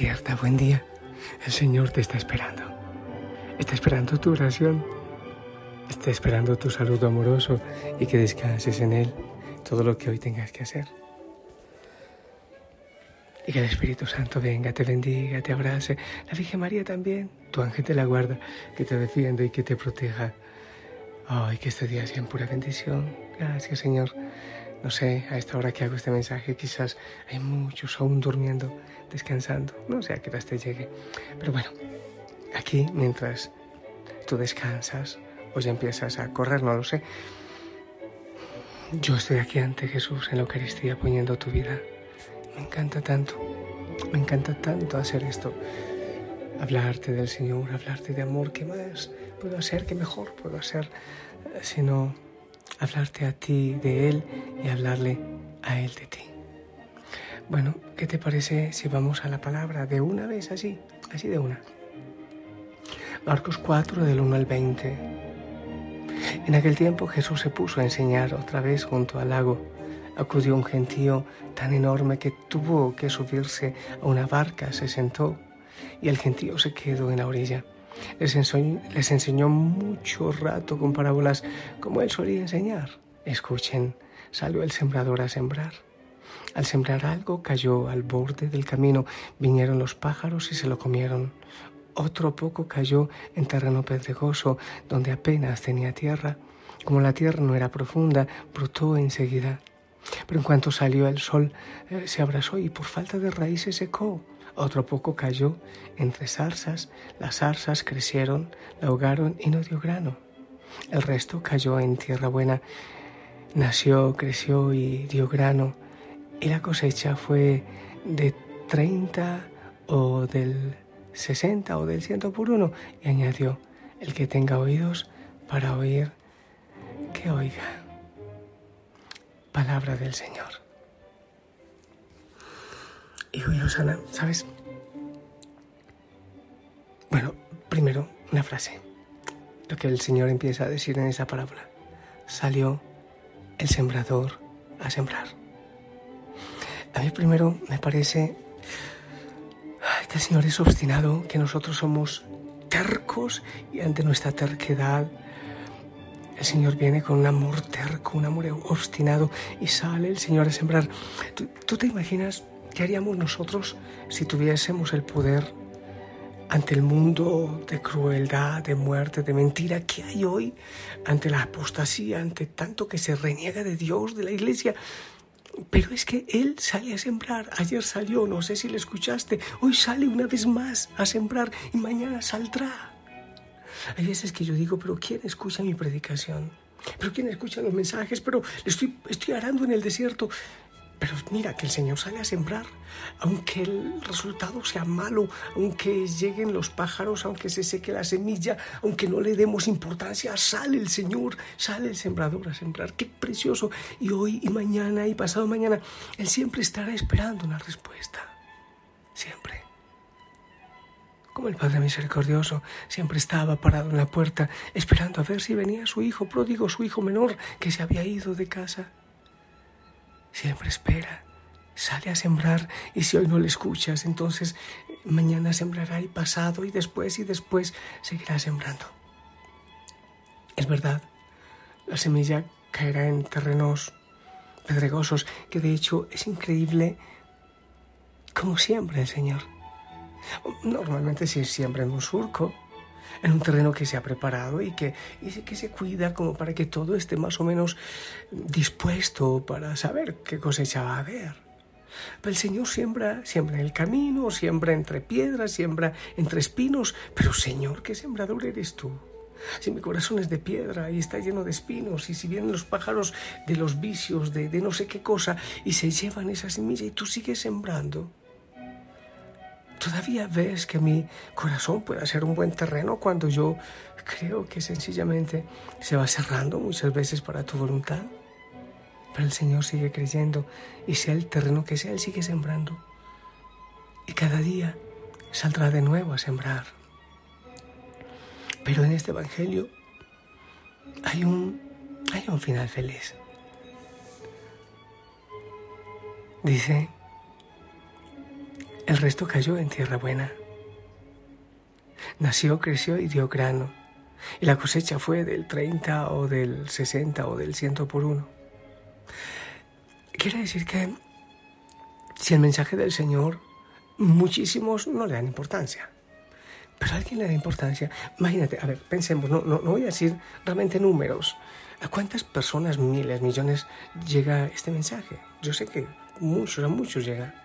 Despierta, buen día. El Señor te está esperando. Está esperando tu oración. Está esperando tu saludo amoroso y que descanses en Él todo lo que hoy tengas que hacer. Y que el Espíritu Santo venga, te bendiga, te abrace. La Virgen María también, tu ángel te la guarda, que te defienda y que te proteja. Ay, que este día sea en pura bendición. Gracias, Señor. No sé, a esta hora que hago este mensaje, quizás hay muchos aún durmiendo, descansando. No sé a qué hora te llegue. Pero bueno, aquí mientras tú descansas o ya empiezas a correr, no lo sé. Yo estoy aquí ante Jesús en la Eucaristía poniendo tu vida. Me encanta tanto, me encanta tanto hacer esto. Hablarte del Señor, hablarte de amor. ¿Qué más puedo hacer? ¿Qué mejor puedo hacer? Eh, sino hablarte a ti de Él y hablarle a Él de ti. Bueno, ¿qué te parece si vamos a la palabra de una vez así, así de una? Marcos 4 del 1 al 20. En aquel tiempo Jesús se puso a enseñar otra vez junto al lago. Acudió un gentío tan enorme que tuvo que subirse a una barca, se sentó y el gentío se quedó en la orilla. Les enseñó, mucho rato con parábolas como él solía enseñar. Escuchen, salió el sembrador a sembrar. Al sembrar algo cayó al borde del camino, vinieron los pájaros y se lo comieron. Otro poco cayó en terreno pedregoso, donde apenas tenía tierra. Como la tierra no era profunda, brotó enseguida. Pero en cuanto salió el sol, eh, se abrazó y por falta de raíces secó. Otro poco cayó entre zarzas, las zarzas crecieron, la ahogaron y no dio grano. El resto cayó en tierra buena, nació, creció y dio grano, y la cosecha fue de treinta o del sesenta o del ciento por uno, y añadió, el que tenga oídos para oír, que oiga. Palabra del Señor. Y Osana, ¿sabes? Bueno, primero una frase. Lo que el Señor empieza a decir en esa parábola. Salió el sembrador a sembrar. A mí primero me parece que el Señor es obstinado, que nosotros somos tercos y ante nuestra terquedad el Señor viene con un amor terco, un amor obstinado y sale el Señor a sembrar. ¿Tú, te imaginas ¿Qué haríamos nosotros si tuviésemos el poder ante el mundo de crueldad, de muerte, de mentira que hay hoy, ante la apostasía, ante tanto que se reniega de Dios, de la iglesia? Pero es que Él sale a sembrar. Ayer salió, no sé si le escuchaste, hoy sale una vez más a sembrar y mañana saldrá. Hay veces que yo digo, pero ¿quién escucha mi predicación? ¿Pero quién escucha los mensajes? Pero estoy, estoy arando en el desierto. Pero mira que el Señor sale a sembrar, aunque el resultado sea malo, aunque lleguen los pájaros, aunque se seque la semilla, aunque no le demos importancia, sale el Señor, sale el sembrador a sembrar. Qué precioso. Y hoy y mañana y pasado mañana, Él siempre estará esperando una respuesta. Siempre. Como el Padre Misericordioso siempre estaba parado en la puerta esperando a ver si venía su hijo pródigo, su hijo menor, que se había ido de casa siempre espera, sale a sembrar y si hoy no le escuchas, entonces mañana sembrará y pasado y después y después seguirá sembrando. Es verdad, la semilla caerá en terrenos pedregosos, que de hecho es increíble como siempre el Señor. Normalmente si siembra en un surco, en un terreno que se ha preparado y que, y que se cuida como para que todo esté más o menos dispuesto para saber qué cosecha va a haber. Pero el Señor siembra, siembra en el camino, siembra entre piedras, siembra entre espinos. Pero Señor, ¿qué sembrador eres tú? Si mi corazón es de piedra y está lleno de espinos, y si vienen los pájaros de los vicios, de, de no sé qué cosa, y se llevan esa semilla y tú sigues sembrando, ¿Todavía ves que mi corazón puede ser un buen terreno cuando yo creo que sencillamente se va cerrando muchas veces para tu voluntad? Pero el Señor sigue creyendo y sea el terreno que sea, Él sigue sembrando. Y cada día saldrá de nuevo a sembrar. Pero en este Evangelio hay un, hay un final feliz. Dice, El resto cayó en tierra buena. Nació, creció y dio grano. Y la cosecha fue del 30 o del 60 o del 100 por uno. Quiere decir que si el mensaje del Señor, muchísimos no le dan importancia. Pero a alguien le da importancia. Imagínate, a ver, pensemos, no, no, no voy a decir realmente números. ¿A cuántas personas, miles, millones llega este mensaje? Yo sé que muchos, a muchos llega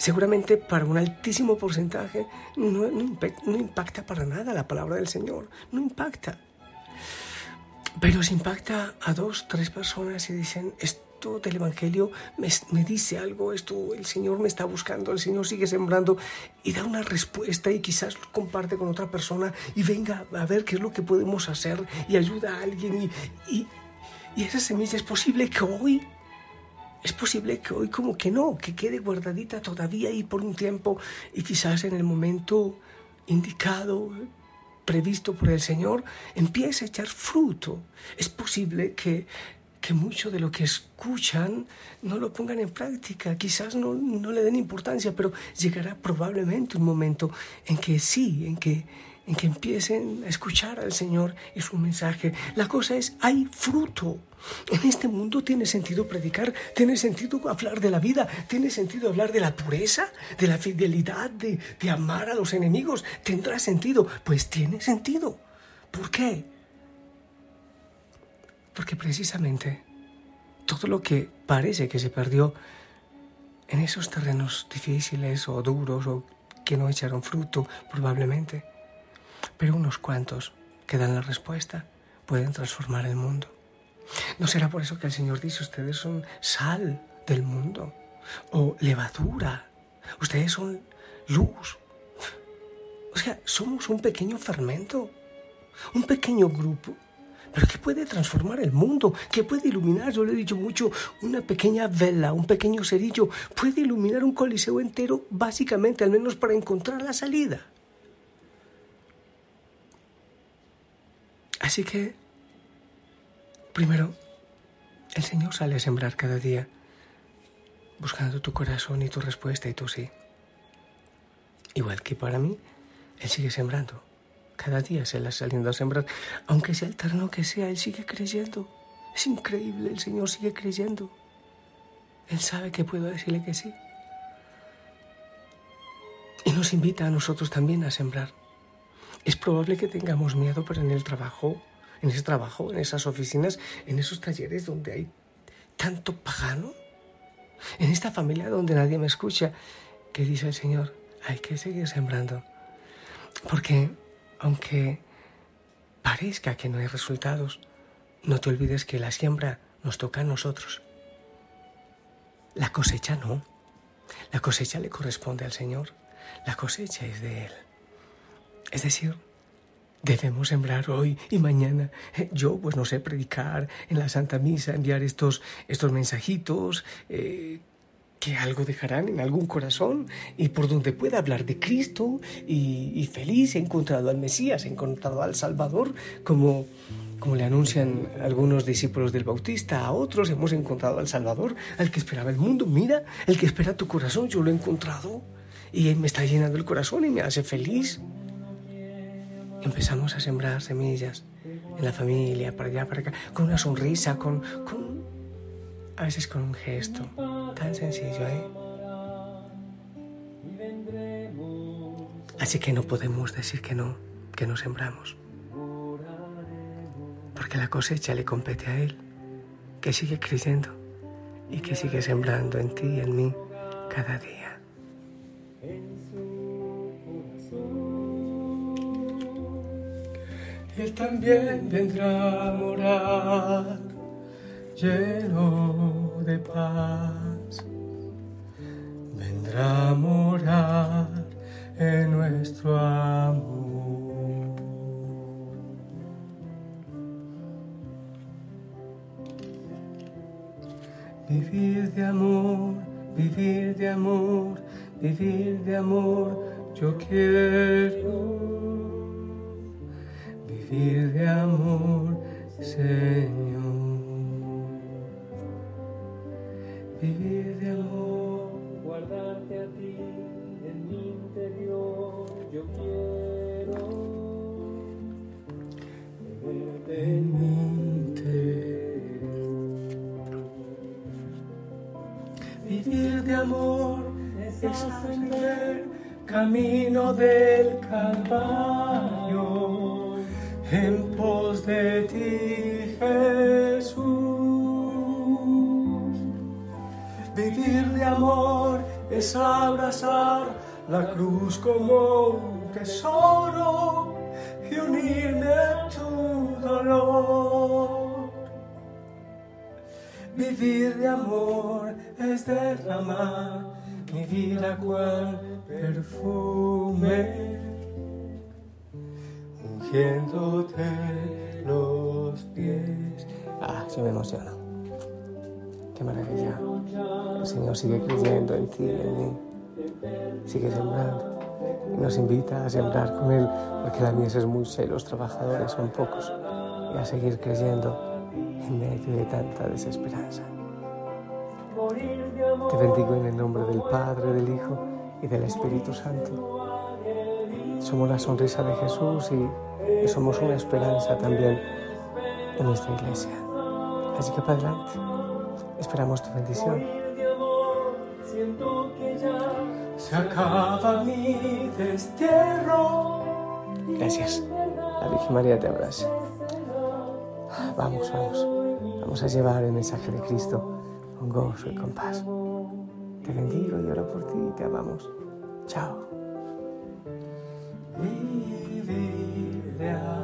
seguramente para un altísimo porcentaje no, impacta para nada la palabra del Señor, no impacta. Pero se impacta a dos, tres personas y dicen, esto del Evangelio me, me, dice algo, esto el Señor me está buscando, el Señor sigue sembrando y da una respuesta y quizás comparte con otra persona y venga a ver qué es lo que podemos hacer y ayuda a alguien y, y, y esa semilla es posible que hoy es posible que hoy como que no, que quede guardadita todavía ahí por un tiempo y quizás en el momento indicado, previsto por el Señor, empiece a echar fruto. Es posible que, que mucho de lo que escuchan no lo pongan en práctica, quizás no, no le den importancia, pero llegará probablemente un momento en que sí, en que que empiecen a escuchar al Señor y su mensaje. La cosa es, hay fruto. En este mundo tiene sentido predicar, tiene sentido hablar de la vida, tiene sentido hablar de la pureza, de la fidelidad, de, de amar a los enemigos. ¿Tendrá sentido? Pues tiene sentido. ¿Por qué? Porque precisamente todo lo que parece que se perdió en esos terrenos difíciles o duros o que no echaron fruto probablemente, pero unos cuantos que dan la respuesta pueden transformar el mundo. ¿No será por eso que el Señor dice, ustedes son sal del mundo o levadura? Ustedes son luz. O sea, somos un pequeño fermento, un pequeño grupo, pero que puede transformar el mundo, que puede iluminar, yo le he dicho mucho, una pequeña vela, un pequeño cerillo, puede iluminar un coliseo entero, básicamente, al menos para encontrar la salida. Así que, primero, el Señor sale a sembrar cada día, buscando tu corazón y tu respuesta y tu sí. Igual que para mí, Él sigue sembrando. Cada día se la saliendo a sembrar, aunque sea el terreno que sea, Él sigue creyendo. Es increíble, el Señor sigue creyendo. Él sabe que puedo decirle que sí. Y nos invita a nosotros también a sembrar. Es probable que tengamos miedo, pero en el trabajo, en ese trabajo, en esas oficinas, en esos talleres donde hay tanto pagano, en esta familia donde nadie me escucha, que dice el Señor, hay que seguir sembrando. Porque aunque parezca que no hay resultados, no te olvides que la siembra nos toca a nosotros. La cosecha no. La cosecha le corresponde al Señor. La cosecha es de Él. Es decir, debemos sembrar hoy y mañana. Yo, pues no sé, predicar en la Santa Misa, enviar estos, estos mensajitos eh, que algo dejarán en algún corazón y por donde pueda hablar de Cristo y, y, feliz he encontrado al Mesías, he encontrado al Salvador, como, como le anuncian algunos discípulos del Bautista, a otros hemos encontrado al Salvador, al que esperaba el mundo. Mira, el que espera tu corazón, yo lo he encontrado y me está llenando el corazón y me hace feliz empezamos a sembrar semillas en la familia, para allá, para acá, con una sonrisa, con, con a veces con un gesto tan sencillo, ¿eh? Así que no podemos decir que no, que no sembramos. Porque la cosecha le compete a Él, que sigue creyendo y que sigue sembrando en ti y en mí cada día. Él también vendrá a morar lleno de paz. Vendrá a morar en nuestro amor. Vivir de amor, vivir de amor, vivir de amor, yo quiero Señor. Vivir de amor, guardarte a ti en mi interior, yo quiero verte en mi interior. Vivir de amor es camino del Calvario en pos de ti, Jesús. Vivir de amor es abrazar la cruz como un tesoro y unirme a tu dolor. Vivir de amor es derramar mi vida cual perfume, ungiéndote los pies. Ah, se me emociona. Qué maravilla. El Señor sigue creyendo en ti y en mí. Sigue sembrando. Nos invita a sembrar con Él, porque la mies es mucha y los trabajadores son pocos. Y a seguir creyendo en medio de tanta desesperanza. Te bendigo en el nombre del Padre, del Hijo y del Espíritu Santo. Somos la sonrisa de Jesús y, que somos una esperanza también en nuestra iglesia. Así que para adelante, esperamos tu bendición. Se acaba mi. Gracias. La Virgen María te abraza. Vamos, vamos. Vamos a llevar el mensaje de Cristo con gozo y con paz. Te bendigo y oro por ti y te amamos. Chao. 了。